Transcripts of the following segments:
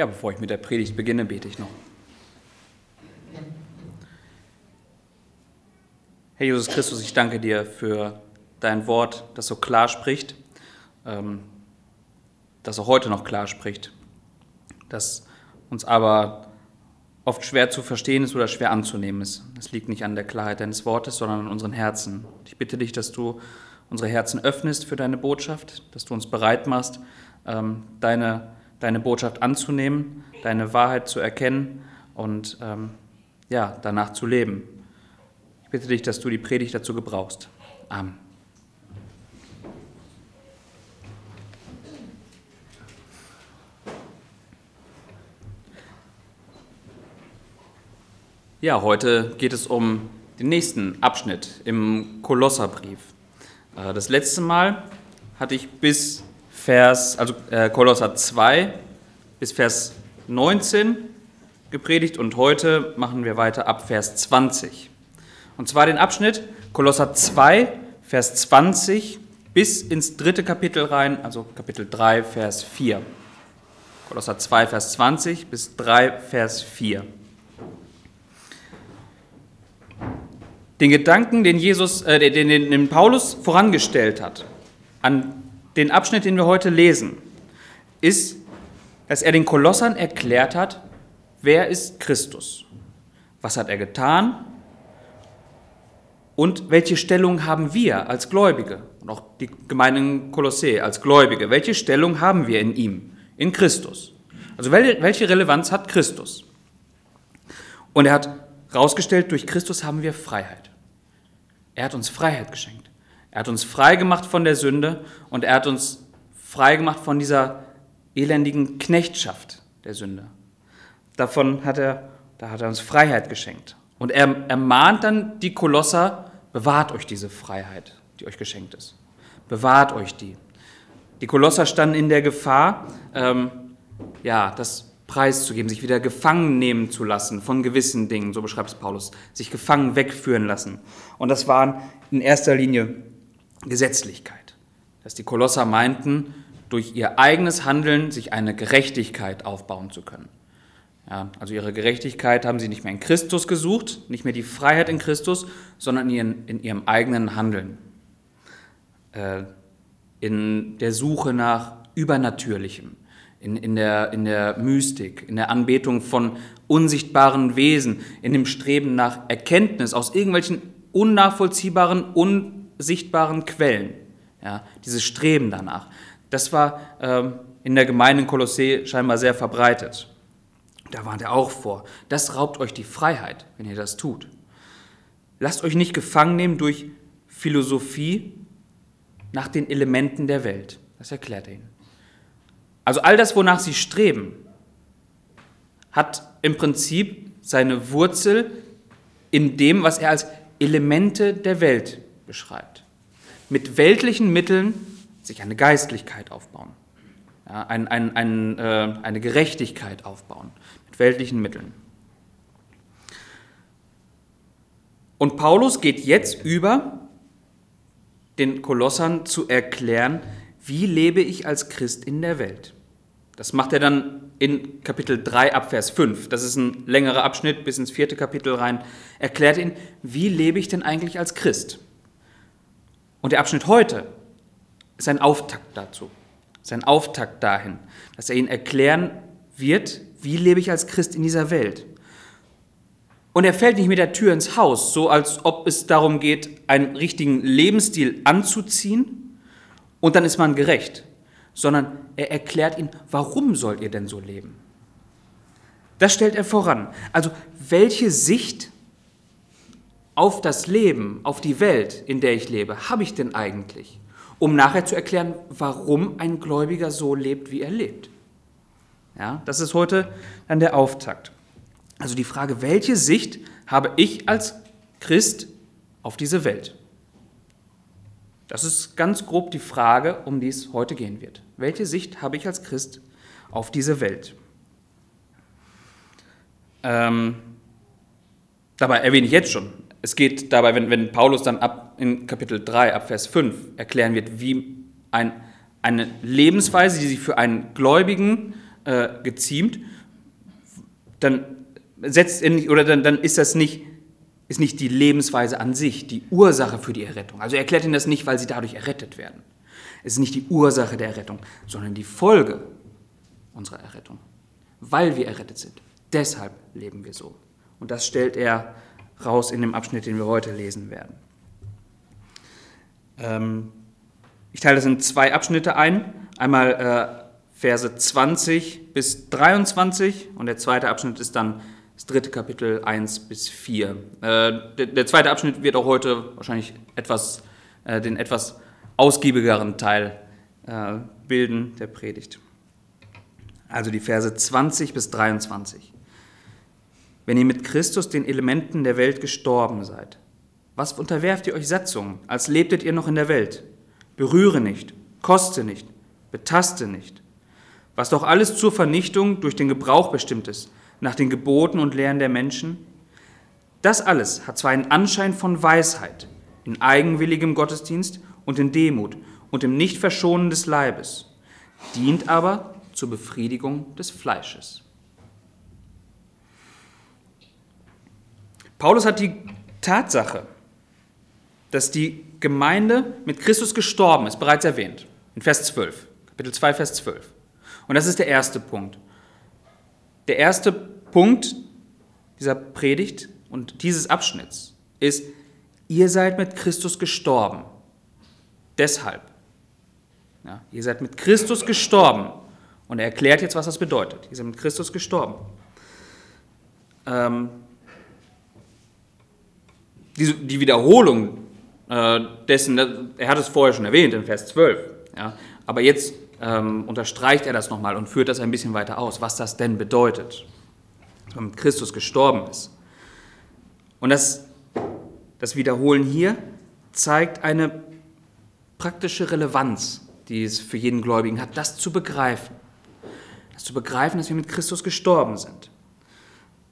Ja, bevor ich mit der Predigt beginne, bete ich noch. Herr Jesus Christus, ich danke dir für dein Wort, das so klar spricht, ähm, das auch heute noch klar spricht, das uns aber oft schwer zu verstehen ist oder schwer anzunehmen ist. Es liegt nicht an der Klarheit deines Wortes, sondern an unseren Herzen. Ich bitte dich, dass du unsere Herzen öffnest für deine Botschaft, dass du uns bereit machst, ähm, deine deine Botschaft anzunehmen, deine Wahrheit zu erkennen und ähm, ja, danach zu leben. Ich bitte dich, dass du die Predigt dazu gebrauchst. Amen. Ja, heute geht es um den nächsten Abschnitt im Kolosserbrief. Äh, das letzte Mal hatte ich bis Vers, also äh, Kolosser 2 bis Vers 19 gepredigt und heute machen wir weiter ab Vers 20. Und zwar den Abschnitt Kolosser 2, Vers 20 bis ins dritte Kapitel rein, also Kapitel 3, Vers 4. Kolosser 2, Vers 20 bis 3, Vers 4. Den Gedanken, den, Jesus, äh, den, den, den Paulus vorangestellt hat, an den Abschnitt, den wir heute lesen, ist, dass er den Kolossern erklärt hat, wer ist Christus? Was hat er getan? Und welche Stellung haben wir als Gläubige und auch die Gemeinde in Kolossä als Gläubige? Welche Stellung haben wir in ihm, in Christus? Also welche Relevanz hat Christus? Und er hat herausgestellt, durch Christus haben wir Freiheit. Er hat uns Freiheit geschenkt. Er hat uns frei gemacht von der Sünde und er hat uns frei gemacht von dieser elendigen Knechtschaft der Sünde. Davon hat er, da hat er uns Freiheit geschenkt. Und er ermahnt dann die Kolosser, bewahrt euch diese Freiheit, die euch geschenkt ist. Bewahrt euch die. Die Kolosser standen in der Gefahr, ähm, ja, das preiszugeben, sich wieder gefangen nehmen zu lassen von gewissen Dingen, so beschreibt es Paulus, sich gefangen wegführen lassen. Und das waren in erster Linie Gesetzlichkeit. Dass die Kolosser meinten, durch ihr eigenes Handeln sich eine Gerechtigkeit aufbauen zu können. Ja, also ihre Gerechtigkeit haben sie nicht mehr in Christus gesucht, nicht mehr die Freiheit in Christus, sondern in, ihren, in ihrem eigenen Handeln. Äh, in der Suche nach Übernatürlichem, in, in, der, in der Mystik, in der Anbetung von unsichtbaren Wesen, in dem Streben nach Erkenntnis aus irgendwelchen unnachvollziehbaren, un sichtbaren Quellen. Ja, dieses Streben danach. Das war ähm, in der Gemeinde in Kolossee scheinbar sehr verbreitet. Da warnt er auch vor. Das raubt euch die Freiheit, wenn ihr das tut. Lasst euch nicht gefangen nehmen durch Philosophie nach den Elementen der Welt. Das erklärt er ihnen. Also all das, wonach sie streben, hat im Prinzip seine Wurzel in dem, was er als Elemente der Welt beschreibt. Mit weltlichen Mitteln sich eine Geistlichkeit aufbauen, ja, ein, ein, ein, äh, eine Gerechtigkeit aufbauen, mit weltlichen Mitteln. Und Paulus geht jetzt über, den Kolossern zu erklären, wie lebe ich als Christ in der Welt. Das macht er dann in Kapitel 3 ab Vers 5. Das ist ein längerer Abschnitt bis ins vierte Kapitel rein. Erklärt ihn, wie lebe ich denn eigentlich als Christ? Und der Abschnitt heute ist ein Auftakt dazu, ist ein Auftakt dahin, dass er ihnen erklären wird, wie lebe ich als Christ in dieser Welt. Und er fällt nicht mit der Tür ins Haus, so als ob es darum geht, einen richtigen Lebensstil anzuziehen und dann ist man gerecht, sondern er erklärt ihnen, warum sollt ihr denn so leben? Das stellt er voran. Also welche Sicht auf das Leben, auf die Welt, in der ich lebe, habe ich denn eigentlich? Um nachher zu erklären, warum ein Gläubiger so lebt, wie er lebt. Ja, das ist heute dann der Auftakt. Also die Frage, welche Sicht habe ich als Christ auf diese Welt? Das ist ganz grob die Frage, um die es heute gehen wird. Welche Sicht habe ich als Christ auf diese Welt? Ähm, dabei erwähne ich jetzt schon, es geht dabei, wenn, wenn Paulus dann ab in Kapitel 3, ab Vers 5 erklären wird, wie ein, eine Lebensweise, die sich für einen Gläubigen äh, geziemt, dann setzt er nicht, oder dann, dann ist das nicht, ist nicht die Lebensweise an sich die Ursache für die Errettung. Also er erklärt ihnen das nicht, weil sie dadurch errettet werden. Es ist nicht die Ursache der Errettung, sondern die Folge unserer Errettung, weil wir errettet sind. Deshalb leben wir so. Und das stellt er raus in dem Abschnitt, den wir heute lesen werden. Ähm, ich teile das in zwei Abschnitte ein. Einmal äh, Verse 20 bis 23 und der zweite Abschnitt ist dann das dritte Kapitel 1 bis 4. Äh, der, der, zweite Abschnitt wird auch heute wahrscheinlich etwas, äh, den etwas ausgiebigeren Teil äh, bilden der Predigt. Also die Verse 20 bis 23. Wenn ihr mit Christus den Elementen der Welt gestorben seid, was unterwerft ihr euch Setzungen, als lebtet ihr noch in der Welt? Berühre nicht, koste nicht, betaste nicht. Was doch alles zur Vernichtung durch den Gebrauch bestimmt ist, nach den Geboten und Lehren der Menschen? Das alles hat zwar einen Anschein von Weisheit, in eigenwilligem Gottesdienst und in Demut und im Nichtverschonen des Leibes, dient aber zur Befriedigung des Fleisches. Paulus hat die Tatsache, dass die Gemeinde mit Christus gestorben ist, bereits erwähnt, in Vers 12, Kapitel 2, Vers 12. Und das ist der erste Punkt. Der erste Punkt dieser Predigt und dieses Abschnitts ist, ihr seid mit Christus gestorben. Deshalb. Ja, ihr seid mit Christus gestorben. Und er erklärt jetzt, was das bedeutet. Ihr seid mit Christus gestorben. Ähm, die, die Wiederholung äh, dessen, er hat es vorher schon erwähnt in Vers 12, ja, aber jetzt ähm, unterstreicht er das nochmal und führt das ein bisschen weiter aus, was das denn bedeutet, dass man mit Christus gestorben ist. Und das, das Wiederholen hier zeigt eine praktische Relevanz, die es für jeden Gläubigen hat, das zu begreifen. Das zu begreifen, dass wir mit Christus gestorben sind.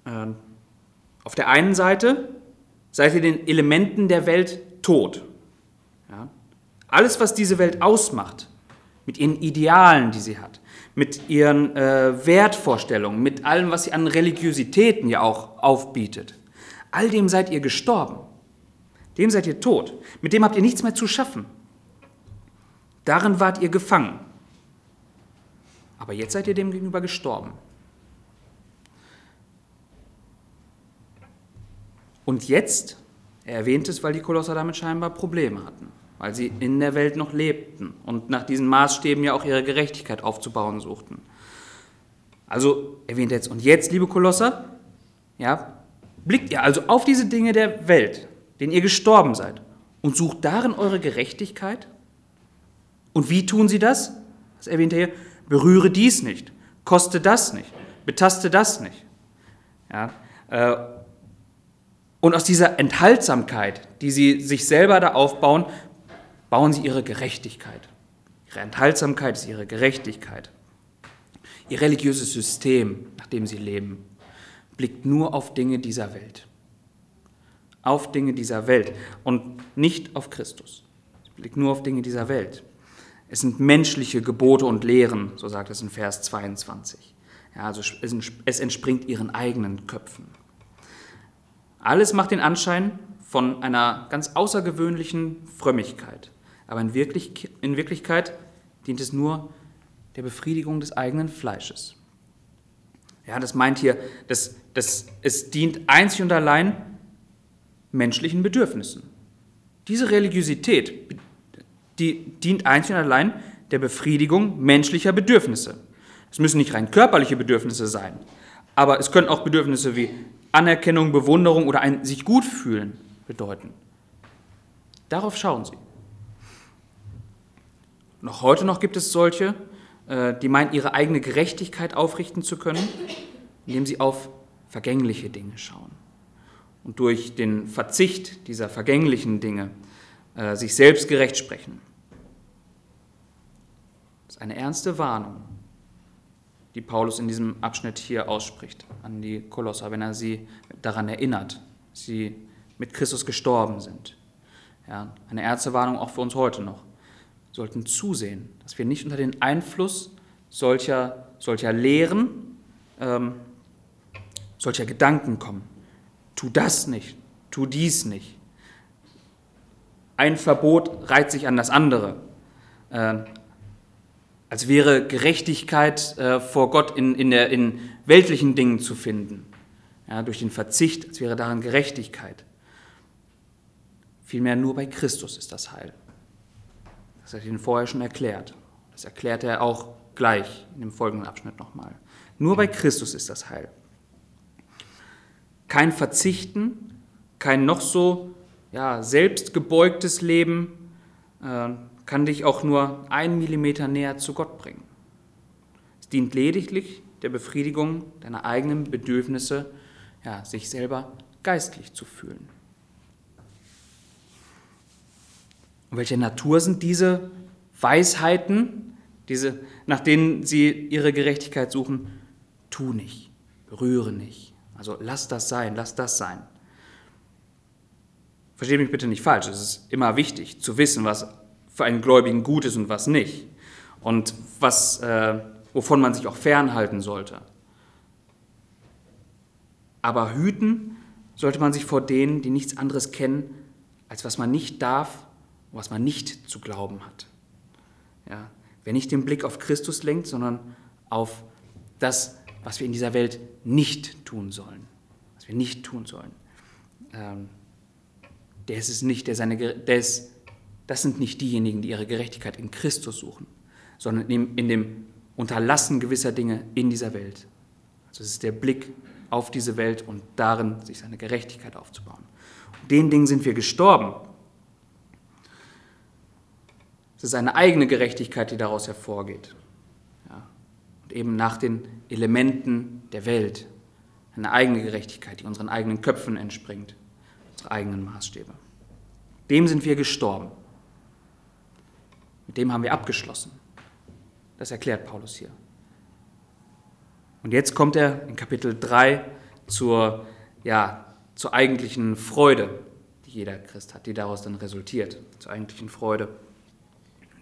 Ähm, auf der einen Seite seid ihr den Elementen der Welt tot. Ja? Alles, was diese Welt ausmacht, mit ihren Idealen, die sie hat, mit ihren äh, Wertvorstellungen, mit allem, was sie an Religiositäten ja auch aufbietet, all dem seid ihr gestorben. Dem seid ihr tot. Mit dem habt ihr nichts mehr zu schaffen. Darin wart ihr gefangen. Aber jetzt seid ihr dem gegenüber gestorben. Und jetzt, er erwähnt es, weil die Kolosser damit scheinbar Probleme hatten, weil sie in der Welt noch lebten und nach diesen Maßstäben ja auch ihre Gerechtigkeit aufzubauen suchten. Also erwähnt er jetzt, und jetzt, liebe Kolosser, ja, blickt ihr also auf diese Dinge der Welt, denen ihr gestorben seid, und sucht darin eure Gerechtigkeit? Und wie tun sie das? Das erwähnt er hier, berühre dies nicht, koste das nicht, betaste das nicht. Ja, äh, und aus dieser Enthaltsamkeit, die sie sich selber da aufbauen, bauen sie ihre Gerechtigkeit. Ihre Enthaltsamkeit ist ihre Gerechtigkeit. Ihr religiöses System, nach dem sie leben, blickt nur auf Dinge dieser Welt. Auf Dinge dieser Welt und nicht auf Christus. Es blickt nur auf Dinge dieser Welt. Es sind menschliche Gebote und Lehren, so sagt es in Vers 22. Ja, also es entspringt ihren eigenen Köpfen. Alles macht den Anschein von einer ganz außergewöhnlichen Frömmigkeit. Aber in, Wirklich, in Wirklichkeit dient es nur der Befriedigung des eigenen Fleisches. Ja, das meint hier, dass, dass es dient einzig und allein menschlichen Bedürfnissen. Diese Religiosität die dient einzig und allein der Befriedigung menschlicher Bedürfnisse. Es müssen nicht rein körperliche Bedürfnisse sein, aber es können auch Bedürfnisse wie Anerkennung, Bewunderung oder ein sich gut fühlen bedeuten. Darauf schauen sie. Noch heute noch gibt es solche, äh, die meinen, ihre eigene Gerechtigkeit aufrichten zu können, indem sie auf vergängliche Dinge schauen. Und durch den Verzicht dieser vergänglichen Dinge äh, sich selbst gerecht sprechen. Das ist eine ernste Warnung die Paulus in diesem Abschnitt hier ausspricht an die Kolosser, wenn er sie daran erinnert, sie mit Christus gestorben sind. Ja, eine Ärztewarnung auch für uns heute noch. Wir sollten zusehen, dass wir nicht unter den Einfluss solcher, solcher Lehren, ähm, solcher Gedanken kommen. Tu das nicht, tu dies nicht. Ein Verbot reiht sich an das andere. Äh, als wäre Gerechtigkeit äh, vor Gott in, in, der, in weltlichen Dingen zu finden. Ja, durch den Verzicht, als wäre daran Gerechtigkeit. Vielmehr nur bei Christus ist das Heil. Das hat er Ihnen vorher schon erklärt. Das erklärt er auch gleich in dem folgenden Abschnitt nochmal. Nur bei Christus ist das Heil. Kein Verzichten, kein noch so ja, selbstgebeugtes Leben äh, kann dich auch nur einen Millimeter näher zu Gott bringen. Es dient lediglich der Befriedigung deiner eigenen Bedürfnisse, ja, sich selber geistlich zu fühlen. Und welche Natur sind diese Weisheiten, diese, nach denen sie ihre Gerechtigkeit suchen? Tu nicht, berühre nicht. Also lass das sein, lass das sein. Versteht mich bitte nicht falsch, es ist immer wichtig zu wissen, was für einen Gläubigen gut ist und was nicht. Und was, äh, wovon man sich auch fernhalten sollte. Aber hüten sollte man sich vor denen, die nichts anderes kennen, als was man nicht darf was man nicht zu glauben hat. Ja, wer nicht den Blick auf Christus lenkt, sondern auf das, was wir in dieser Welt nicht tun sollen. Was wir nicht tun sollen. Ähm, der ist es nicht, der seine, der ist, das sind nicht diejenigen, die ihre Gerechtigkeit in Christus suchen, sondern in dem, Unterlassen gewisser Dinge in dieser Welt. Also es ist der Blick auf diese Welt und darin sich seine Gerechtigkeit aufzubauen. Und den Dingen sind wir gestorben, es ist eine eigene Gerechtigkeit, die daraus hervorgeht. Ja. Und eben nach den Elementen der Welt. Eine eigene Gerechtigkeit, die unseren eigenen Köpfen entspringt, unsere eigenen Maßstäbe. Dem sind wir gestorben. Mit dem haben wir abgeschlossen. Das erklärt Paulus hier. Und jetzt kommt er in Kapitel 3 zur, ja, zur eigentlichen Freude, die jeder Christ hat, die daraus dann resultiert. Zur eigentlichen Freude.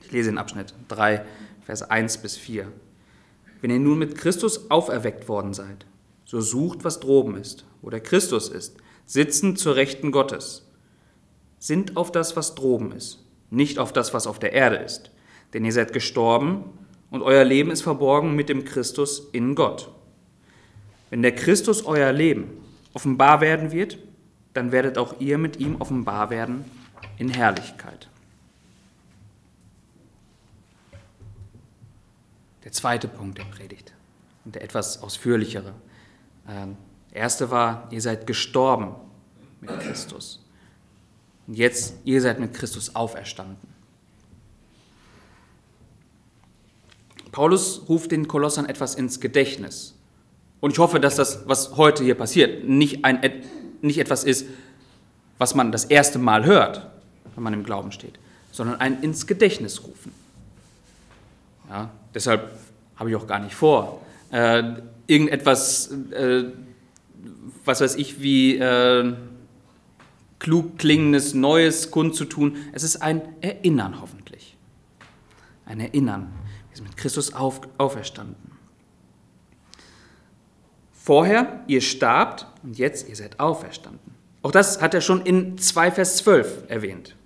Ich lese den Abschnitt 3, Vers 1 bis 4. Wenn ihr nun mit Christus auferweckt worden seid, so sucht, was droben ist, wo der Christus ist, sitzend zur Rechten Gottes. Sind auf das, was droben ist, nicht auf das, was auf der Erde ist. Denn ihr seid gestorben und euer Leben ist verborgen mit dem Christus in Gott. Wenn der Christus euer Leben offenbar werden wird, dann werdet auch ihr mit ihm offenbar werden in Herrlichkeit. der zweite Punkt der Predigt und der etwas ausführlichere. Ähm, der erste war, ihr seid gestorben mit Christus. Und jetzt, ihr seid mit Christus auferstanden. Paulus ruft den Kolossern etwas ins Gedächtnis. Und ich hoffe, dass das, was heute hier passiert, nicht, ein, nicht etwas ist, was man das erste Mal hört, wenn man im Glauben steht, sondern ein ins Gedächtnis rufen. Ja, deshalb habe ich auch gar nicht vor, äh, irgendetwas, äh, was weiß ich, wie äh, klug klingendes Neues kundzutun. Es ist ein Erinnern hoffentlich. Ein Erinnern. Wir sind mit Christus auf, auferstanden. Vorher, ihr starbt und jetzt, ihr seid auferstanden. Auch das hat er schon in 2 Vers 12 erwähnt.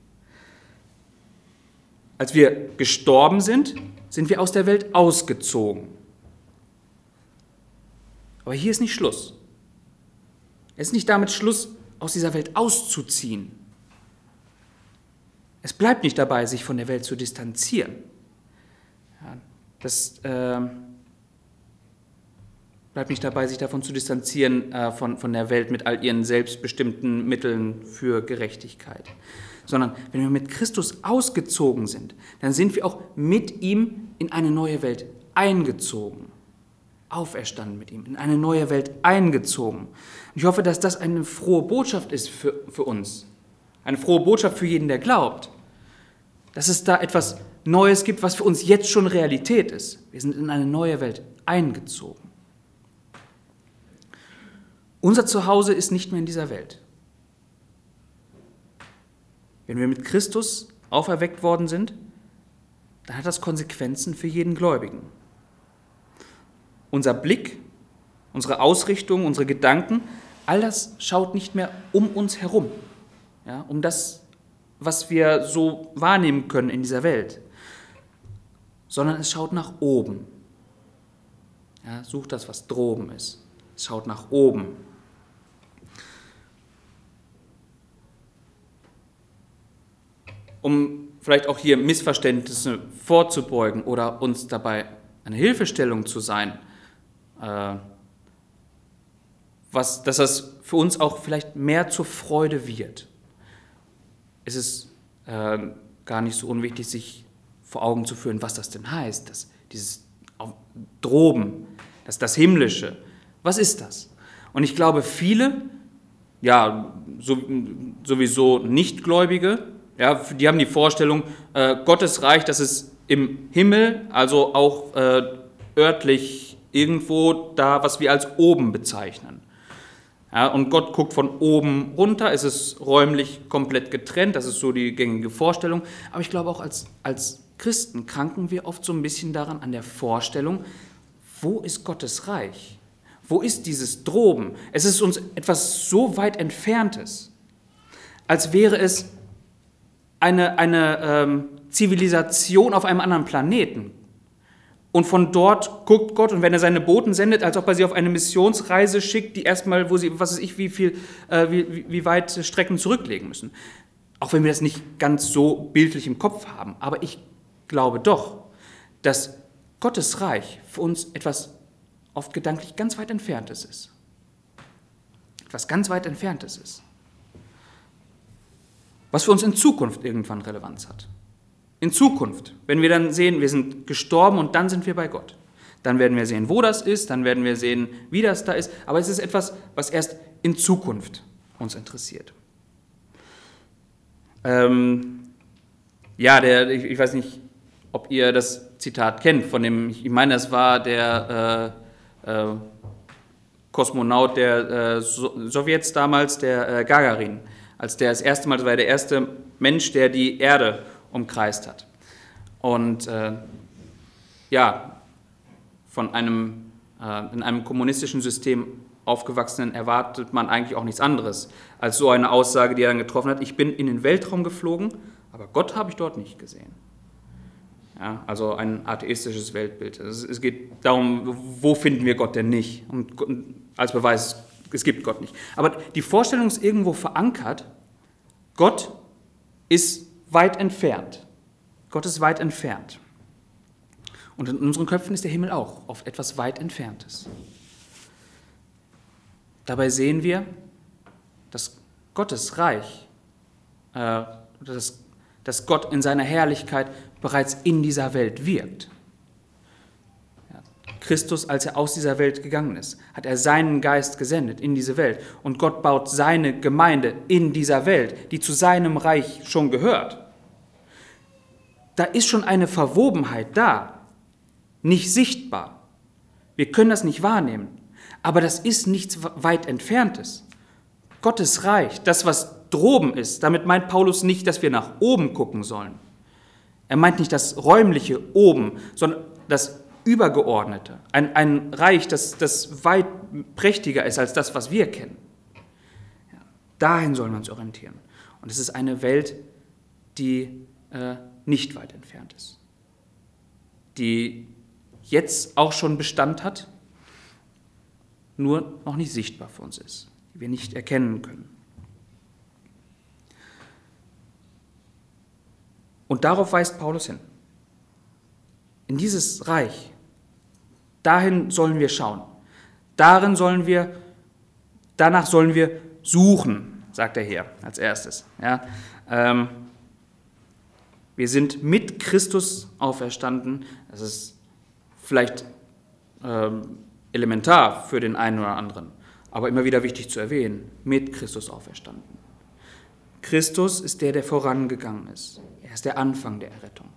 Als wir gestorben sind, sind wir aus der Welt ausgezogen. Aber hier ist nicht Schluss. Es ist nicht damit Schluss, aus dieser Welt auszuziehen. Es bleibt nicht dabei, sich von der Welt zu distanzieren. Ja, das äh, bleibt nicht dabei, sich davon zu distanzieren, äh, von, von der Welt mit all ihren selbstbestimmten Mitteln für Gerechtigkeit sondern wenn wir mit Christus ausgezogen sind, dann sind wir auch mit ihm in eine neue Welt eingezogen. Auferstanden mit ihm, in eine neue Welt eingezogen. Ich hoffe, dass das eine frohe Botschaft ist für, für uns. Eine frohe Botschaft für jeden, der glaubt. Dass es da etwas Neues gibt, was für uns jetzt schon Realität ist. Wir sind in eine neue Welt eingezogen. Unser Zuhause ist nicht mehr in dieser Welt. Wenn wir mit Christus auferweckt worden sind, dann hat das Konsequenzen für jeden Gläubigen. unser Blick, unsere Ausrichtung, unsere Gedanken, all das schaut nicht mehr um uns herum, ja, um das, was wir so wahrnehmen können in dieser Welt, sondern es schaut nach oben. Ja, sucht das, was droben ist. Es schaut nach oben. Um vielleicht auch hier Missverständnisse vorzubeugen oder uns dabei eine Hilfestellung zu sein, äh, was, dass das für uns auch vielleicht mehr zur Freude wird. Es ist äh, gar nicht so unwichtig, sich vor Augen zu führen, was das denn heißt, dass dieses Droben, das, das Himmlische, was ist das? Und ich glaube, viele, ja, so, sowieso Nichtgläubige, ja, die haben die Vorstellung, äh, Gottes Reich, das ist im Himmel, also auch äh, örtlich irgendwo da, was wir als oben bezeichnen. Ja, und Gott guckt von oben runter, es ist räumlich komplett getrennt, das ist so die gängige Vorstellung. Aber ich glaube auch als, als Christen kranken wir oft so ein bisschen daran an der Vorstellung, wo ist Gottes Reich? Wo ist dieses Droben? Es ist uns etwas so weit entferntes, als wäre es eine, eine ähm, Zivilisation auf einem anderen Planeten. Und von dort guckt Gott und wenn er seine Boten sendet, als ob er sie auf eine Missionsreise schickt, die erstmal, wo sie, was weiß ich, wie viel, äh, wie, wie weit Strecken zurücklegen müssen. Auch wenn wir das nicht ganz so bildlich im Kopf haben. Aber ich glaube doch, dass Gottes Reich für uns etwas oft gedanklich ganz weit entferntes ist. Etwas ganz weit entferntes ist was für uns in Zukunft irgendwann Relevanz hat. In Zukunft, wenn wir dann sehen, wir sind gestorben und dann sind wir bei Gott. Dann werden wir sehen, wo das ist, dann werden wir sehen, wie das da ist. Aber es ist etwas, was erst in Zukunft uns interessiert. Ähm, ja, der, ich, ich, weiß nicht, ob ihr das Zitat kennt, von dem, ich meine, das war der äh, äh, Kosmonaut der äh, Sowjets damals, der äh, Gagarin als der das erste Mal, das war der erste Mensch, der die Erde umkreist hat. Und äh, ja, von einem äh, in einem kommunistischen System aufgewachsenen erwartet man eigentlich auch nichts anderes als so eine Aussage, die er dann getroffen hat. Ich bin in den Weltraum geflogen, aber Gott habe ich dort nicht gesehen. Ja, also ein atheistisches Weltbild. Es geht darum, wo finden wir Gott denn nicht? Und als Beweis es gibt Gott nicht. Aber die Vorstellung ist irgendwo verankert, Gott ist weit entfernt. Gott ist weit entfernt. Und in unseren Köpfen ist der Himmel auch auf etwas weit Entferntes. Dabei sehen wir, dass Gottes Reich, äh, dass, dass Gott in seiner Herrlichkeit bereits in dieser Welt wirkt. Christus, als er aus dieser Welt gegangen ist, hat er seinen Geist gesendet in diese Welt. Und Gott baut seine Gemeinde in dieser Welt, die zu seinem Reich schon gehört. Da ist schon eine Verwobenheit da, nicht sichtbar. Wir können das nicht wahrnehmen, aber das ist nichts weit entferntes. Gottes Reich, das, was droben ist, damit meint Paulus nicht, dass wir nach oben gucken sollen. Er meint nicht das räumliche oben, sondern das Übergeordnete, ein, ein Reich, das, das weit prächtiger ist als das, was wir kennen. Ja, dahin sollen wir uns orientieren. Und es ist eine Welt, die äh, nicht weit entfernt ist, die jetzt auch schon Bestand hat, nur noch nicht sichtbar für uns ist, die wir nicht erkennen können. Und darauf weist Paulus hin. In dieses Reich, dahin sollen wir schauen. Darin sollen wir, danach sollen wir suchen, sagt er hier als erstes. Ja, ähm, wir sind mit Christus auferstanden. Das ist vielleicht ähm, elementar für den einen oder anderen, aber immer wieder wichtig zu erwähnen, mit Christus auferstanden. Christus ist der, der vorangegangen ist. Er ist der Anfang der Errettung.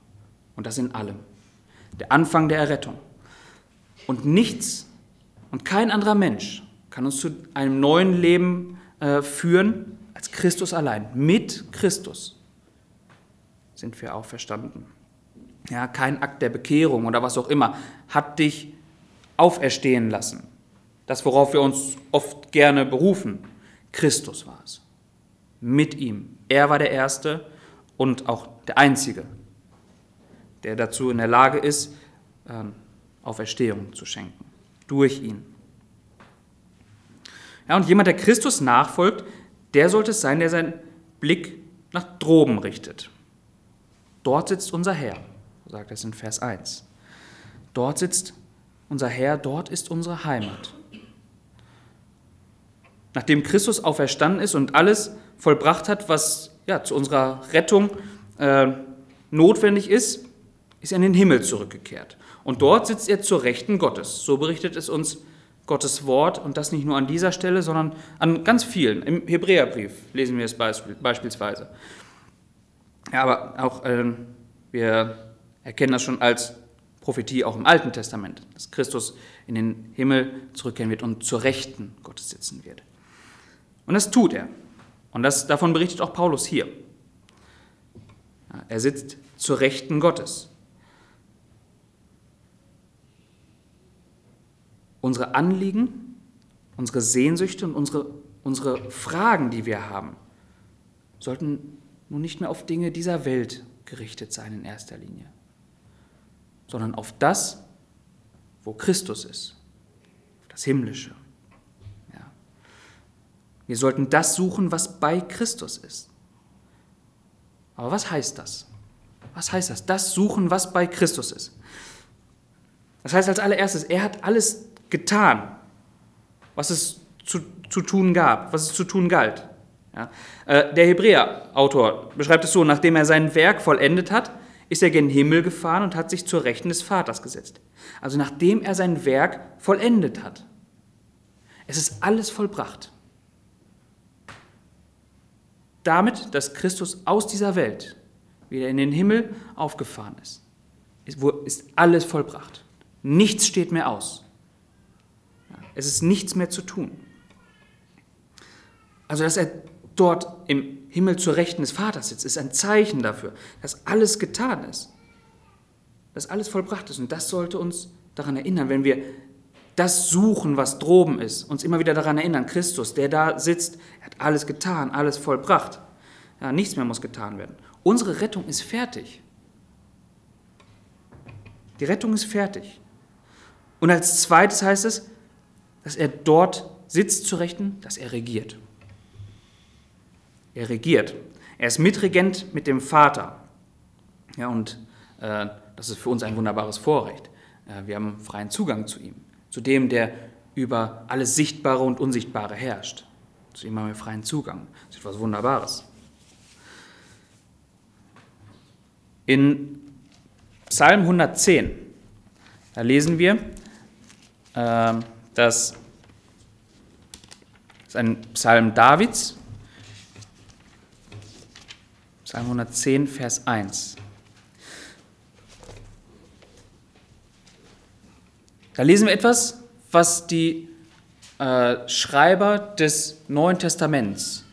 Und das in allem der Anfang der Errettung. Und nichts und kein anderer Mensch kann uns zu einem neuen Leben äh, führen als Christus allein. Mit Christus sind wir auferstanden. Ja, kein Akt der Bekehrung oder was auch immer hat dich auferstehen lassen. Das, worauf wir uns oft gerne berufen. Christus war es. Mit ihm. Er war der Erste und auch der Einzige, der dazu in der Lage ist, ähm, Auferstehung zu schenken. Durch ihn. Ja, und jemand, der Christus nachfolgt, der sollte es sein, der seinen Blick nach droben richtet. Dort sitzt unser Herr, sagt es in Vers 1. Dort sitzt unser Herr, dort ist unsere Heimat. Nachdem Christus auferstanden ist und alles vollbracht hat, was ja, zu unserer Rettung äh, notwendig ist, ist er in den Himmel zurückgekehrt. Und dort sitzt er zur Rechten Gottes. So berichtet es uns Gottes Wort und das nicht nur an dieser Stelle, sondern an ganz vielen. Im Hebräerbrief lesen wir es beispielsweise. Ja, aber auch äh, wir erkennen das schon als Prophetie auch im Alten Testament, dass Christus in den Himmel zurückkehren wird und zur Rechten Gottes sitzen wird. Und das tut er. Und das, davon berichtet auch Paulus hier. Er sitzt zur Rechten Gottes. Unsere Anliegen, unsere Sehnsüchte und unsere, unsere Fragen, die wir haben, sollten nun nicht mehr auf Dinge dieser Welt gerichtet sein in erster Linie, sondern auf das, wo Christus ist, auf das Himmlische. Ja. Wir sollten das suchen, was bei Christus ist. Aber was heißt das? Was heißt das? Das suchen, was bei Christus ist. Das heißt als allererstes, er hat alles getan, was es zu, zu tun gab, was es zu tun galt. Ja. Äh, der Hebräer-Autor beschreibt es so, nachdem er sein Werk vollendet hat, ist er gen Himmel gefahren und hat sich zur Rechten des Vaters gesetzt. Also nachdem er sein Werk vollendet hat. Es ist alles vollbracht. Damit, dass Christus aus dieser Welt wieder in den Himmel aufgefahren ist, ist alles vollbracht. Nichts steht mehr aus. Es ist nichts mehr zu tun. Also, dass er dort im Himmel zur Rechten des Vaters sitzt, ist ein Zeichen dafür, dass alles getan ist, dass alles vollbracht ist. Und das sollte uns daran erinnern, wenn wir das suchen, was droben ist, uns immer wieder daran erinnern, Christus, der da sitzt, hat alles getan, alles vollbracht. Ja, nichts mehr muss getan werden. Unsere Rettung ist fertig. Die Rettung ist fertig. Und als zweites heißt es, dass er dort sitzt zu Rechten, dass er regiert. Er regiert. Er ist Mitregent mit dem Vater. Ja, und äh, das ist für uns ein wunderbares Vorrecht. Äh, wir haben freien Zugang zu ihm, zu dem, der über alles Sichtbare und Unsichtbare herrscht. Zu ihm haben wir freien Zugang. Das ist etwas Wunderbares. In Psalm 110, da lesen wir, äh, das ist ein Psalm Davids, Psalm 110, Vers 1. Da lesen wir etwas, was die äh, Schreiber des Neuen Testaments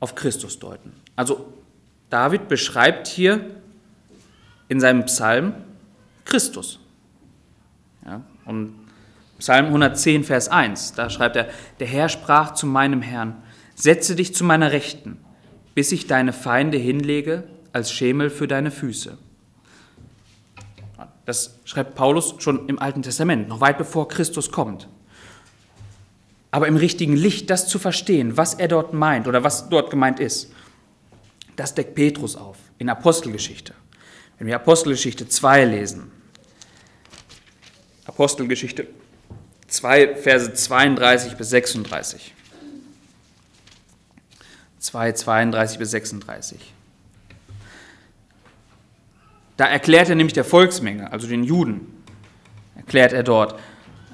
auf Christus deuten. Also David beschreibt hier in seinem Psalm Christus. Ja, und Psalm 110, Vers 1, da schreibt er, der Herr sprach zu meinem Herrn, setze dich zu meiner Rechten, bis ich deine Feinde hinlege als Schemel für deine Füße. Das schreibt Paulus schon im Alten Testament, noch weit bevor Christus kommt. Aber im richtigen Licht das zu verstehen, was er dort meint oder was dort gemeint ist, das deckt Petrus auf in Apostelgeschichte. Wenn wir Apostelgeschichte 2 lesen, Apostelgeschichte 2, Verse 32 bis 36. 2, 32 bis 36. Da erklärt er nämlich der Volksmenge, also den Juden, erklärt er dort,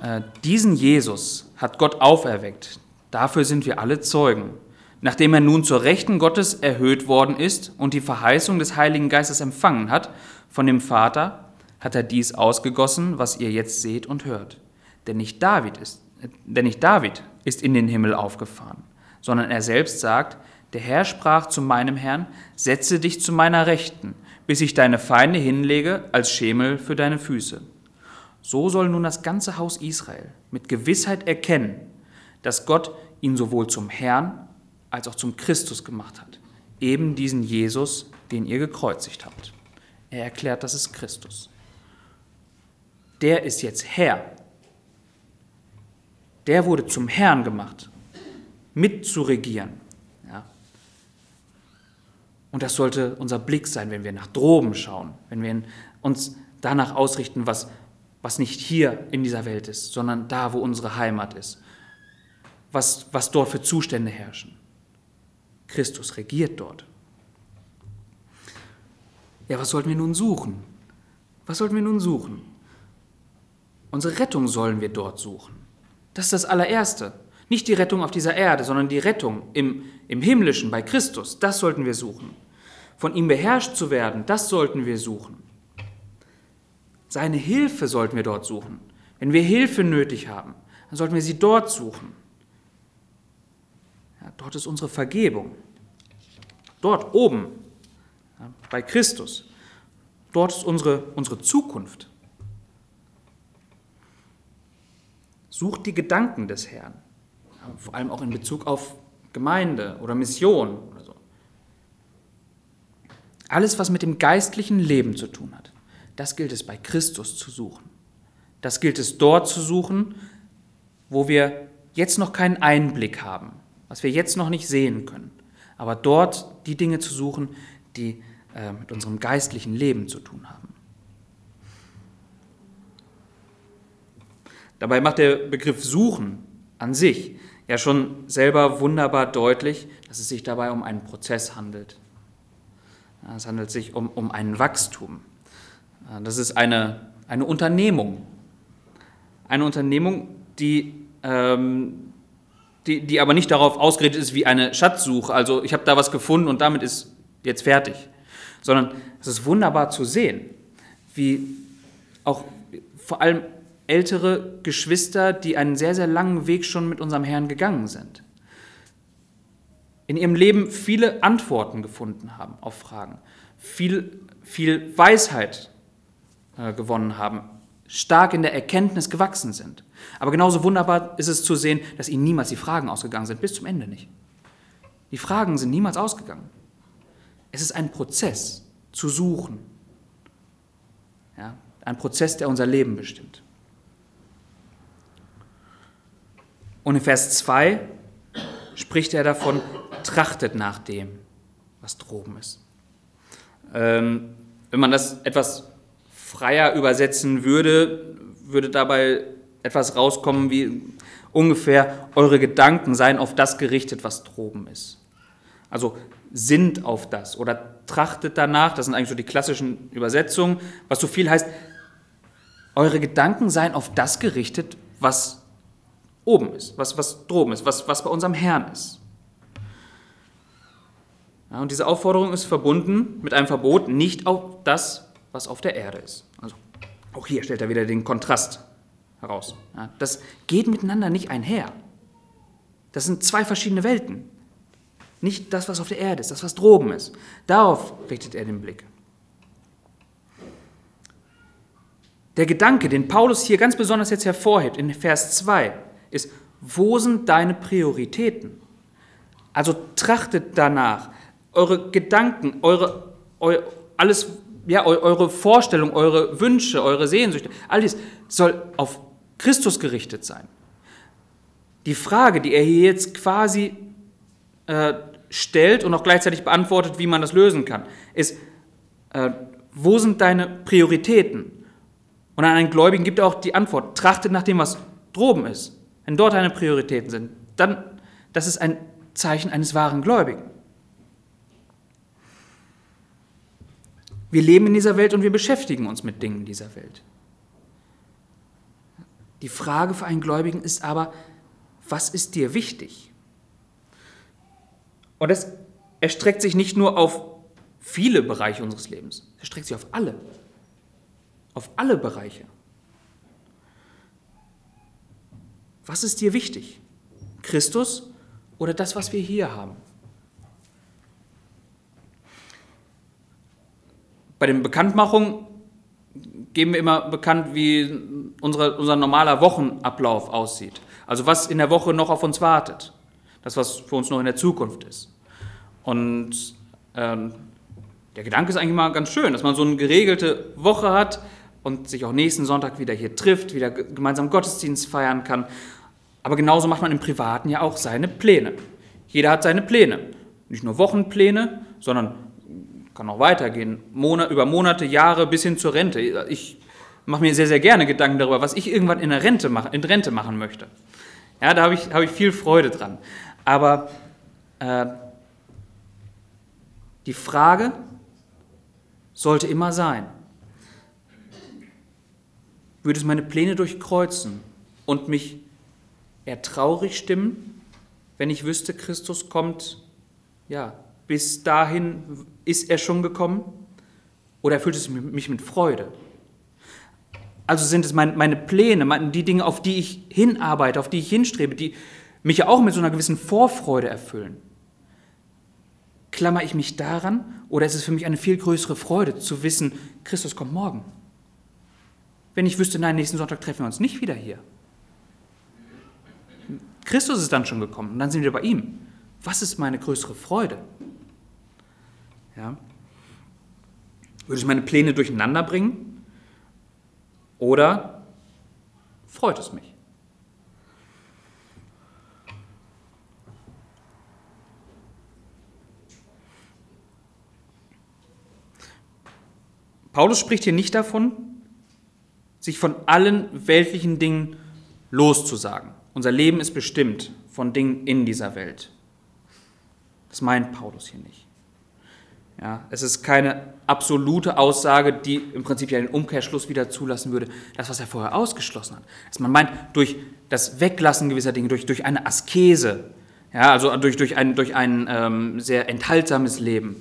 äh, diesen Jesus hat Gott auferweckt. Dafür sind wir alle Zeugen. Nachdem er nun zur Rechten Gottes erhöht worden ist und die Verheißung des Heiligen Geistes empfangen hat von dem Vater, hat er dies ausgegossen, was ihr jetzt seht und hört. Denn nicht David ist, denn nicht David ist in den Himmel aufgefahren, sondern er selbst sagt, der Herr sprach zu meinem Herrn, setze dich zu meiner Rechten, bis ich deine Feinde hinlege als Schemel für deine Füße. so soll nun das ganze Haus Israel mit Gewissheit erkennen, dass Gott ihn sowohl zum Herrn als auch zum Christus gemacht hat. Eben diesen Jesus, den ihr gekreuzigt habt. Er erklärt, das ist Christus. Der ist jetzt Herr. Der wurde zum Herrn gemacht, mitzuregieren. Ja. Und das sollte unser Blick sein, wenn wir nach droben schauen, wenn wir uns danach ausrichten, was, was nicht hier in dieser Welt ist, sondern da, wo unsere Heimat ist, was, was dort für Zustände herrschen. Christus regiert dort. Ja, was sollten wir nun suchen? Was sollten wir nun suchen? Unsere Rettung sollen wir dort suchen. Das ist das allererste. Nicht die Rettung auf dieser Erde, sondern die Rettung im, im Himmlischen bei Christus. Das sollten wir suchen. Von ihm beherrscht zu werden, das sollten wir suchen. Seine Hilfe sollten wir dort suchen. Wenn wir Hilfe nötig haben, dann sollten wir sie dort suchen. Ja, dort ist unsere Vergebung. Dort oben, ja, bei Christus. Dort ist unsere, unsere Zukunft. Sucht die Gedanken des Herrn, vor allem auch in Bezug auf Gemeinde oder Mission oder so. Alles, was mit dem geistlichen Leben zu tun hat, das gilt es bei Christus zu suchen. Das gilt es dort zu suchen, wo wir jetzt noch keinen Einblick haben, was wir jetzt noch nicht sehen können. Aber dort die Dinge zu suchen, die äh, mit unserem geistlichen Leben zu tun haben. Dabei macht der Begriff Suchen an sich ja schon selber wunderbar deutlich, dass es sich dabei um einen Prozess handelt. Es handelt sich um, um ein Wachstum. Das ist eine, eine Unternehmung. Eine Unternehmung, die, ähm, die, die aber nicht darauf ausgerichtet ist wie eine Schatzsuche. Also ich habe da was gefunden und damit ist jetzt fertig. Sondern es ist wunderbar zu sehen, wie auch vor allem ältere Geschwister, die einen sehr, sehr langen Weg schon mit unserem Herrn gegangen sind, in ihrem Leben viele Antworten gefunden haben auf Fragen, viel, viel Weisheit äh, gewonnen haben, stark in der Erkenntnis gewachsen sind. Aber genauso wunderbar ist es zu sehen, dass ihnen niemals die Fragen ausgegangen sind, bis zum Ende nicht. Die Fragen sind niemals ausgegangen. Es ist ein Prozess zu suchen. Ja, ein Prozess, der unser Leben bestimmt. Und in Vers 2 spricht er davon, trachtet nach dem, was droben ist. Ähm, wenn man das etwas freier übersetzen würde, würde dabei etwas rauskommen wie ungefähr, eure Gedanken seien auf das gerichtet, was droben ist. Also sind auf das oder trachtet danach, das sind eigentlich so die klassischen Übersetzungen, was so viel heißt, eure Gedanken seien auf das gerichtet, was oben ist, was, was droben ist, was, was bei unserem Herrn ist. Ja, und diese Aufforderung ist verbunden mit einem Verbot, nicht auf das was auf der Erde ist. Also auch hier stellt er wieder den Kontrast heraus. Ja, das geht miteinander nicht einher. Das sind zwei verschiedene Welten. Nicht das, was auf der Erde ist, das, was droben ist. Darauf richtet er den Blick. Der Gedanke, den Paulus hier ganz besonders jetzt hervorhebt, in Vers 2, ist, wo sind deine Prioritäten? Also trachtet danach, eure Gedanken, eure, eu, alles, ja, eure Vorstellung, eure Wünsche, eure Sehnsüchte, alles soll auf Christus gerichtet sein. Die Frage, die er hier jetzt quasi äh, stellt und auch gleichzeitig beantwortet, wie man das lösen kann, ist, äh, wo sind deine Prioritäten? Und an einen Gläubigen gibt er auch die Antwort, trachtet nach dem, was droben ist. Wenn dort deine Prioritäten sind, dann, das ist ein Zeichen eines wahren Gläubigen. Wir leben in dieser Welt und wir beschäftigen uns mit Dingen dieser Welt. Die Frage für einen Gläubigen ist aber, was ist dir wichtig? Und es erstreckt sich nicht nur auf viele Bereiche unseres Lebens, es erstreckt sich auf alle. Auf alle Bereiche. Was ist dir wichtig? Christus oder das, was wir hier haben? Bei den Bekanntmachungen geben wir immer bekannt, wie unsere, unser normaler Wochenablauf aussieht. Also was in der Woche noch auf uns wartet. Das, was für uns noch in der Zukunft ist. Und ähm, der Gedanke ist eigentlich mal ganz schön, dass man so eine geregelte Woche hat und sich auch nächsten Sonntag wieder hier trifft, wieder gemeinsam Gottesdienst feiern kann. Aber genauso macht man im Privaten ja auch seine Pläne. Jeder hat seine Pläne. Nicht nur Wochenpläne, sondern kann auch weitergehen. Monat, über Monate, Jahre bis hin zur Rente. Ich mache mir sehr, sehr gerne Gedanken darüber, was ich irgendwann in, der Rente, machen, in Rente machen möchte. Ja, da habe ich, hab ich viel Freude dran. Aber äh, die Frage sollte immer sein, würde es meine Pläne durchkreuzen und mich eher traurig stimmen, wenn ich wüsste, Christus kommt, ja, bis dahin ist er schon gekommen? Oder erfüllt es mich mit Freude? Also sind es meine Pläne, die Dinge, auf die ich hinarbeite, auf die ich hinstrebe, die mich ja auch mit so einer gewissen Vorfreude erfüllen. Klammer ich mich daran oder ist es für mich eine viel größere Freude zu wissen, Christus kommt morgen? Wenn ich wüsste, nein, nächsten Sonntag treffen wir uns nicht wieder hier. Christus ist dann schon gekommen und dann sind wir bei ihm. Was ist meine größere Freude? Ja? Würde es meine Pläne durcheinander bringen? Oder freut es mich? Paulus spricht hier nicht davon, sich von allen weltlichen Dingen loszusagen. Unser Leben ist bestimmt von Dingen in dieser Welt. Das meint Paulus hier nicht. Ja, es ist keine absolute Aussage, die im Prinzip ja den Umkehrschluss wieder zulassen würde, das, was er vorher ausgeschlossen hat. Dass man meint, durch das Weglassen gewisser Dinge, durch, durch eine Askese, ja, also durch, durch ein, durch ein ähm, sehr enthaltsames Leben,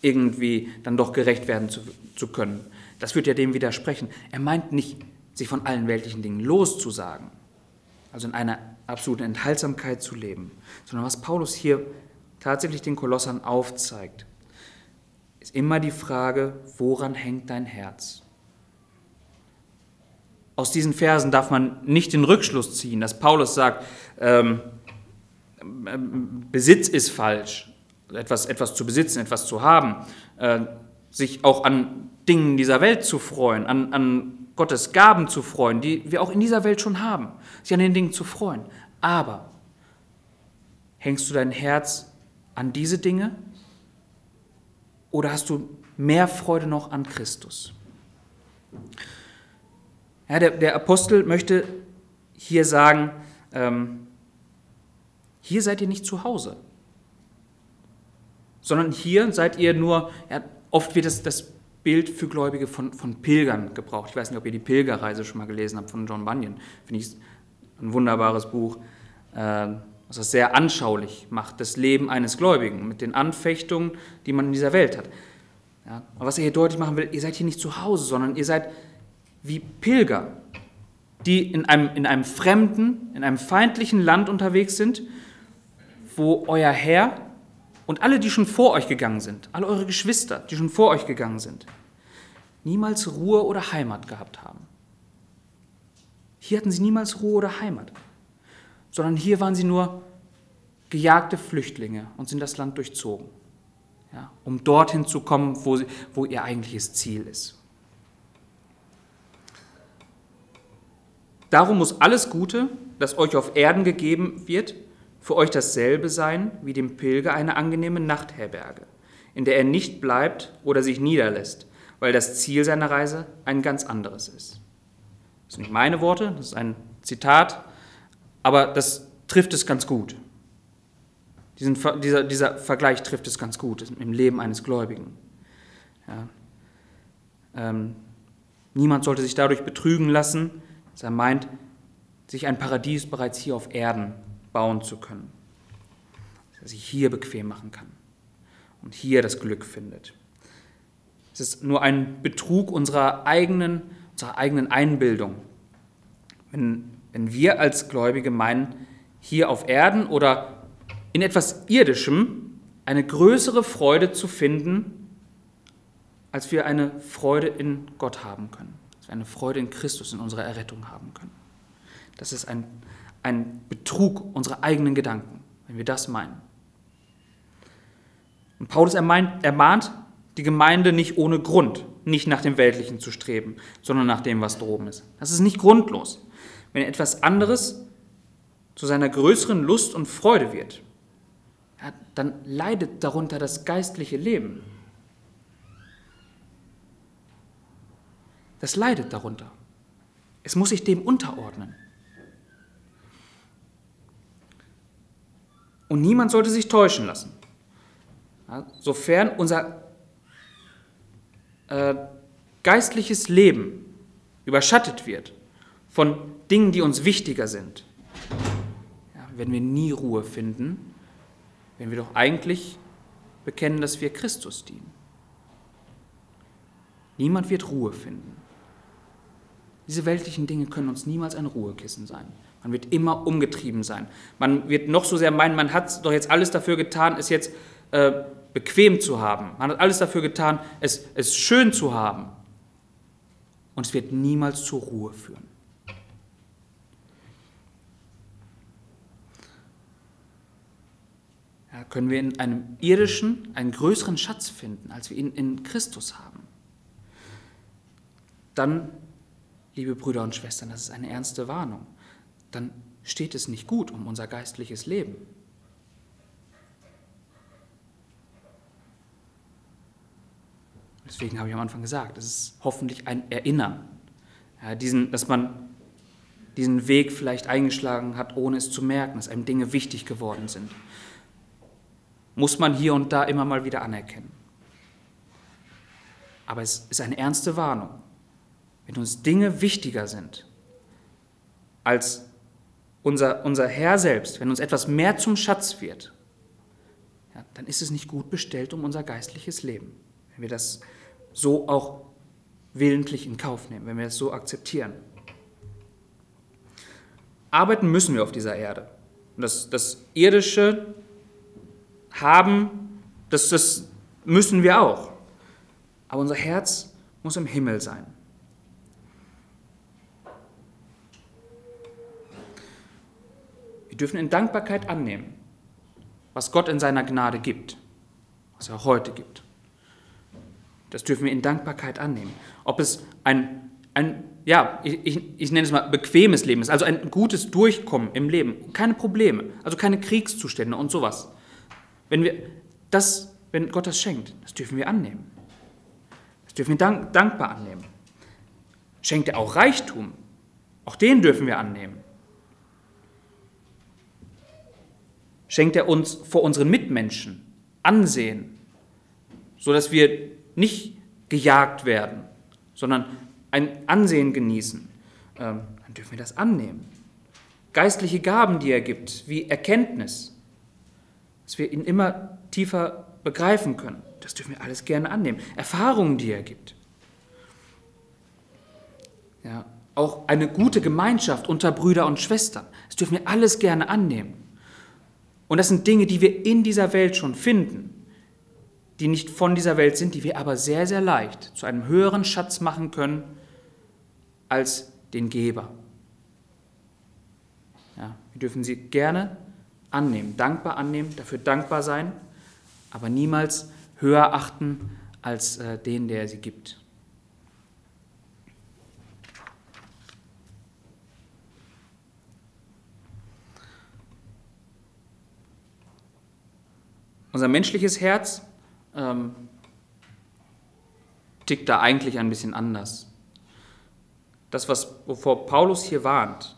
irgendwie dann doch gerecht werden zu, zu können. Das wird ja dem widersprechen. Er meint nicht, sich von allen weltlichen Dingen loszusagen, also in einer absoluten Enthaltsamkeit zu leben, sondern was Paulus hier tatsächlich den Kolossern aufzeigt, ist immer die Frage, woran hängt dein Herz? Aus diesen Versen darf man nicht den Rückschluss ziehen, dass Paulus sagt, ähm, ähm Besitz ist falsch, etwas, etwas zu besitzen, etwas zu haben, äh, sich auch an Dingen dieser Welt zu freuen, an, an Gottes Gaben zu freuen, die wir auch in dieser Welt schon haben, sich an den Dingen zu freuen. Aber hängst du dein Herz an diese Dinge oder hast du mehr Freude noch an Christus? Ja, der, der Apostel möchte hier sagen, ähm, hier seid ihr nicht zu Hause, sondern hier seid ihr nur, ja, oft wird das, das Bild für Gläubige von, von Pilgern gebraucht. Ich weiß nicht, ob ihr die Pilgerreise schon mal gelesen habt von John Bunyan. Finde ich ein wunderbares Buch. Äh, was das sehr anschaulich macht, das Leben eines Gläubigen mit den Anfechtungen, die man in dieser Welt hat. Ja, aber was er hier deutlich machen will, ihr seid hier nicht zu Hause, sondern ihr seid wie Pilger, die in einem, in einem fremden, in einem feindlichen Land unterwegs sind, wo euer Herr und alle, die schon vor euch gegangen sind, alle eure Geschwister, die schon vor euch gegangen sind, niemals Ruhe oder Heimat gehabt haben. Hier hatten sie niemals Ruhe oder Heimat sondern hier waren sie nur gejagte Flüchtlinge und sind das Land durchzogen, ja, um dorthin zu kommen, wo, sie, wo ihr eigentliches Ziel ist. Darum muss alles Gute, das euch auf Erden gegeben wird, für euch dasselbe sein wie dem Pilger eine angenehme Nachtherberge, in der er nicht bleibt oder sich niederlässt, weil das Ziel seiner Reise ein ganz anderes ist. Das sind nicht meine Worte, das ist ein Zitat aber das trifft es ganz gut. Diesen, dieser, dieser Vergleich trifft es ganz gut im Leben eines Gläubigen. Ja. Ähm, niemand sollte sich dadurch betrügen lassen, dass er meint, sich ein Paradies bereits hier auf Erden bauen zu können. Dass er sich hier bequem machen kann und hier das Glück findet. Es ist nur ein Betrug unserer eigenen, unserer eigenen Einbildung, wenn wenn wir als Gläubige meinen, hier auf Erden oder in etwas Irdischem eine größere Freude zu finden, als wir eine Freude in Gott haben können. wir eine Freude in Christus, in unserer Errettung haben können. Das ist ein, ein Betrug unserer eigenen Gedanken, wenn wir das meinen. Und Paulus ermahnt, die Gemeinde nicht ohne Grund, nicht nach dem Weltlichen zu streben, sondern nach dem, was droben ist. Das ist nicht grundlos. Wenn etwas anderes zu seiner größeren Lust und Freude wird, ja, dann leidet darunter das geistliche Leben. Das leidet darunter. Es muss sich dem unterordnen. Und niemand sollte sich täuschen lassen. Ja, sofern unser äh, geistliches Leben überschattet wird von Dingen, die uns wichtiger sind, ja, werden wir nie Ruhe finden, wenn wir doch eigentlich bekennen, dass wir Christus dienen. Niemand wird Ruhe finden. Diese weltlichen Dinge können uns niemals ein Ruhekissen sein. Man wird immer umgetrieben sein. Man wird noch so sehr meinen, man hat doch jetzt alles dafür getan, es jetzt äh, bequem zu haben. Man hat alles dafür getan, es, es schön zu haben. Und es wird niemals zur Ruhe führen. Ja, können wir in einem irdischen einen größeren Schatz finden, als wir ihn in Christus haben. Dann, liebe Brüder und Schwestern, das ist eine ernste Warnung, dann steht es nicht gut um unser geistliches Leben. Deswegen habe ich am Anfang gesagt, es ist hoffentlich ein Erinnern, ja, diesen, dass man diesen Weg vielleicht eingeschlagen hat, ohne es zu merken, dass einem Dinge wichtig geworden sind. Muss man hier und da immer mal wieder anerkennen. Aber es ist eine ernste Warnung. Wenn uns Dinge wichtiger sind als unser, unser Herr selbst, wenn uns etwas mehr zum Schatz wird, ja, dann ist es nicht gut bestellt um unser geistliches Leben. Wenn wir das so auch willentlich in Kauf nehmen, wenn wir es so akzeptieren. Arbeiten müssen wir auf dieser Erde. Und das, das irdische Haben, das, das müssen wir auch. Aber unser Herz muss im Himmel sein. Dürfen in Dankbarkeit annehmen, was Gott in seiner Gnade gibt, was er auch heute gibt. Das dürfen wir in Dankbarkeit annehmen. Ob es ein, ein ja, ich, ich nenne es mal bequemes Leben ist, also ein gutes Durchkommen im Leben, keine Probleme, also keine Kriegszustände und sowas. Wenn wir das, wenn Gott das schenkt, das dürfen wir annehmen. Das dürfen wir dank, dankbar annehmen. Schenkt er auch Reichtum, auch den dürfen wir annehmen. Schenkt er uns vor unseren Mitmenschen Ansehen, sodass wir nicht gejagt werden, sondern ein Ansehen genießen, ähm, dann dürfen wir das annehmen. Geistliche Gaben, die er gibt, wie Erkenntnis, dass wir ihn immer tiefer begreifen können, das dürfen wir alles gerne annehmen. Erfahrungen, die er gibt. Ja, auch eine gute Gemeinschaft unter Brüder und Schwestern, das dürfen wir alles gerne annehmen. Und das sind Dinge, die wir in dieser Welt schon finden die nicht von dieser Welt sind, die wir aber sehr, sehr leicht zu einem höheren Schatz machen können als den Geber. Ja, wir dürfen sie gerne annehmen, dankbar annehmen, dafür dankbar sein, aber niemals höher achten als äh, den, der sie gibt. Unser menschliches Herz ähm, tickt da eigentlich ein bisschen anders. Das, was, wovor Paulus hier warnt,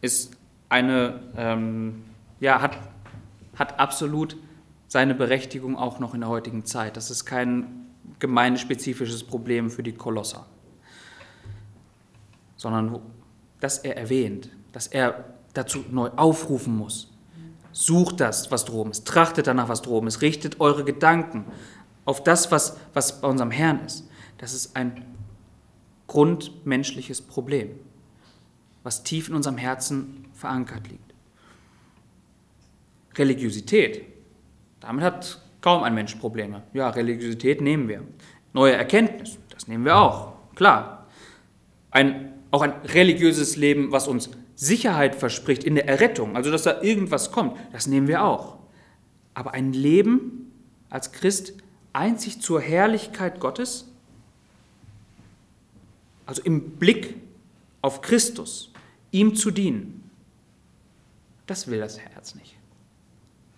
ist eine, ähm, ja, hat, hat absolut seine Berechtigung auch noch in der heutigen Zeit. Das ist kein gemeindespezifisches Problem für die Kolosser, sondern dass er erwähnt, dass er dazu neu aufrufen muss, Sucht das, was droben ist. Trachtet danach, was droben ist. Richtet eure Gedanken auf das, was, was bei unserem Herrn ist. Das ist ein grundmenschliches Problem, was tief in unserem Herzen verankert liegt. Religiosität. Damit hat kaum ein Mensch Probleme. Ja, Religiosität nehmen wir. Neue Erkenntnis, das nehmen wir auch. Klar. ein, auch ein religiöses Leben, was uns Sicherheit verspricht in der Errettung, also dass da irgendwas kommt, das nehmen wir auch. Aber ein Leben als Christ einzig zur Herrlichkeit Gottes, also im Blick auf Christus, ihm zu dienen, das will das Herz nicht.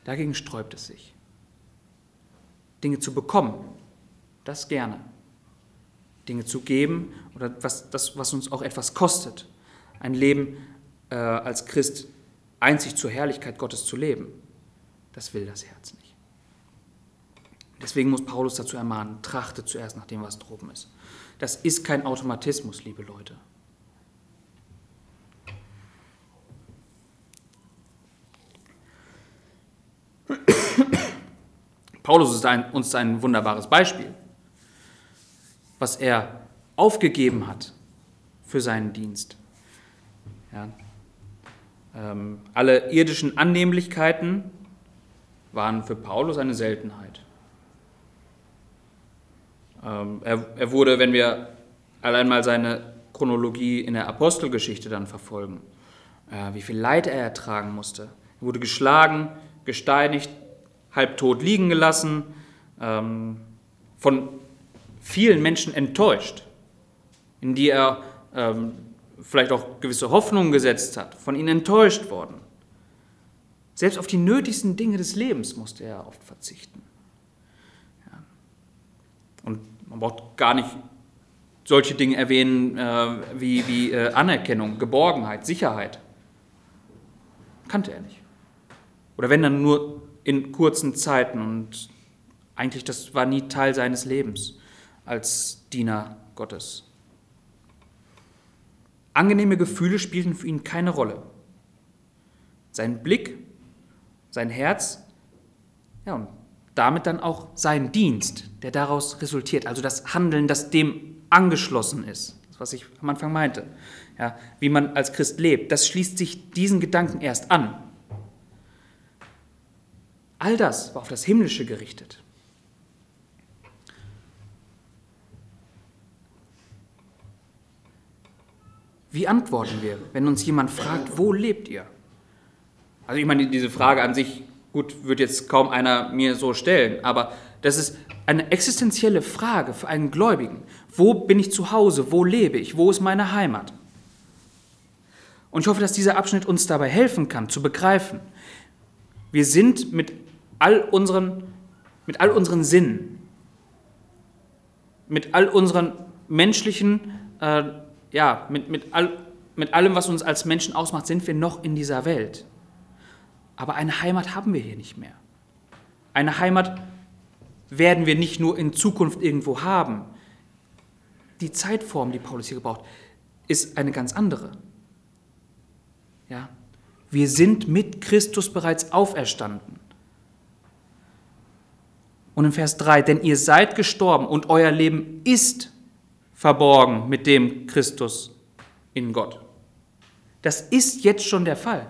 Dagegen sträubt es sich. Dinge zu bekommen, das gerne. Dinge zu geben oder was, das, was uns auch etwas kostet. Ein Leben äh, als Christ einzig zur Herrlichkeit Gottes zu leben, das will das Herz nicht. Deswegen muss Paulus dazu ermahnen, trachte zuerst nach dem, was droben ist. Das ist kein Automatismus, liebe Leute. Paulus ist ein, uns ein wunderbares Beispiel, was er aufgegeben hat für seinen Dienst. Ja. Ähm, alle irdischen Annehmlichkeiten waren für Paulus eine Seltenheit. Ähm, er, er wurde, wenn wir allein mal seine Chronologie in der Apostelgeschichte dann verfolgen, äh, wie viel Leid er ertragen musste. Er wurde geschlagen, gesteinigt, halbtot liegen gelassen, ähm, von vielen Menschen enttäuscht, in die er vielleicht auch gewisse Hoffnungen gesetzt hat, von ihnen enttäuscht worden. Selbst auf die nötigsten Dinge des Lebens musste er oft verzichten. Ja. Und man braucht gar nicht solche Dinge erwähnen äh, wie, wie äh, Anerkennung, Geborgenheit, Sicherheit. Kannte er nicht. Oder wenn dann nur in kurzen Zeiten und eigentlich das war nie Teil seines Lebens als Diener Gottes. Angenehme Gefühle spielten für ihn keine Rolle. Sein Blick, sein Herz, ja, und damit dann auch sein Dienst, der daraus resultiert, also das Handeln, das dem angeschlossen ist, das, was ich am Anfang meinte, ja, wie man als Christ lebt, das schließt sich diesen Gedanken erst an. All das war auf das Himmlische gerichtet. Wie antworten wir, wenn uns jemand fragt, wo lebt ihr? Also ich meine, diese Frage an sich, gut, wird jetzt kaum einer mir so stellen, aber das ist eine existenzielle Frage für einen Gläubigen. Wo bin ich zu Hause? Wo lebe ich? Wo ist meine Heimat? Und ich hoffe, dass dieser Abschnitt uns dabei helfen kann, zu begreifen. Wir sind mit all unseren, mit all unseren Sinnen, mit all unseren menschlichen äh, ja, mit, mit, all, mit allem, was uns als Menschen ausmacht, sind wir noch in dieser Welt. Aber eine Heimat haben wir hier nicht mehr. Eine Heimat werden wir nicht nur in Zukunft irgendwo haben. Die Zeitform, die Paulus hier gebraucht, ist eine ganz andere. Ja? Wir sind mit Christus bereits auferstanden. Und in Vers 3, denn ihr seid gestorben und euer Leben ist verborgen mit dem Christus in Gott. Das ist jetzt schon der Fall.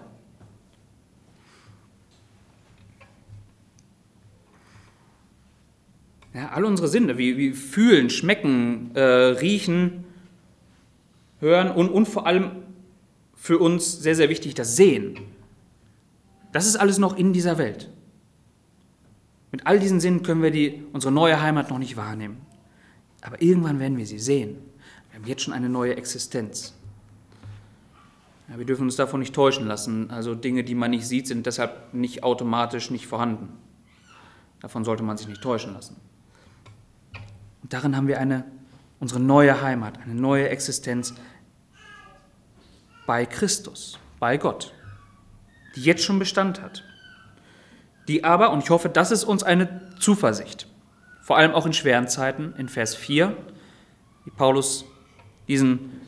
Ja, all unsere Sinne, wie, wie fühlen, schmecken, äh, riechen, hören und, und vor allem für uns sehr, sehr wichtig, das Sehen. Das ist alles noch in dieser Welt. Mit all diesen Sinnen können wir die, unsere neue Heimat noch nicht wahrnehmen. Aber irgendwann werden wir sie sehen. Wir haben jetzt schon eine neue Existenz. Ja, wir dürfen uns davon nicht täuschen lassen. Also Dinge, die man nicht sieht, sind deshalb nicht automatisch nicht vorhanden. Davon sollte man sich nicht täuschen lassen. Und darin haben wir eine, unsere neue Heimat, eine neue Existenz bei Christus, bei Gott, die jetzt schon Bestand hat. Die aber, und ich hoffe, das ist uns eine Zuversicht, vor allem auch in schweren Zeiten, in Vers 4, wie Paulus diesen,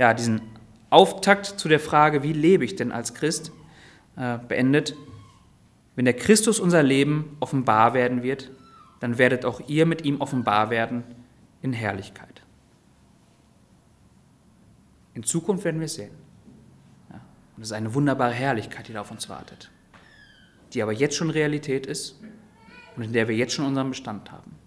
ja, diesen Auftakt zu der Frage, wie lebe ich denn als Christ, äh, beendet. Wenn der Christus unser Leben offenbar werden wird, dann werdet auch ihr mit ihm offenbar werden in Herrlichkeit. In Zukunft werden wir es sehen. Ja, und es ist eine wunderbare Herrlichkeit, die da auf uns wartet, die aber jetzt schon Realität ist und in der wir jetzt schon unseren Bestand haben.